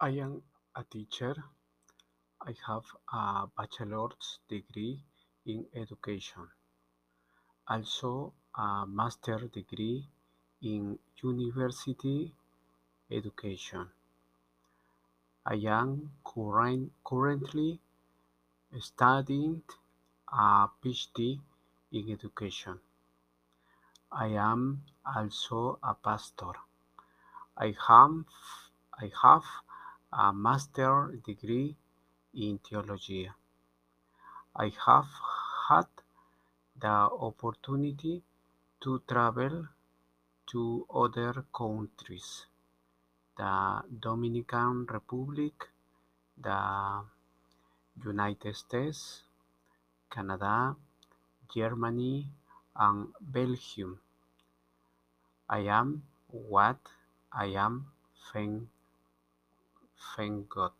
I am a teacher. I have a bachelor's degree in education, also a master's degree in university education. I am current, currently studying a PhD in education. I am also a pastor. I have, I have a master's degree in theology. I have had the opportunity to travel to other countries the Dominican Republic, the United States, Canada, Germany, and Belgium. I am what I am, thank, thank God.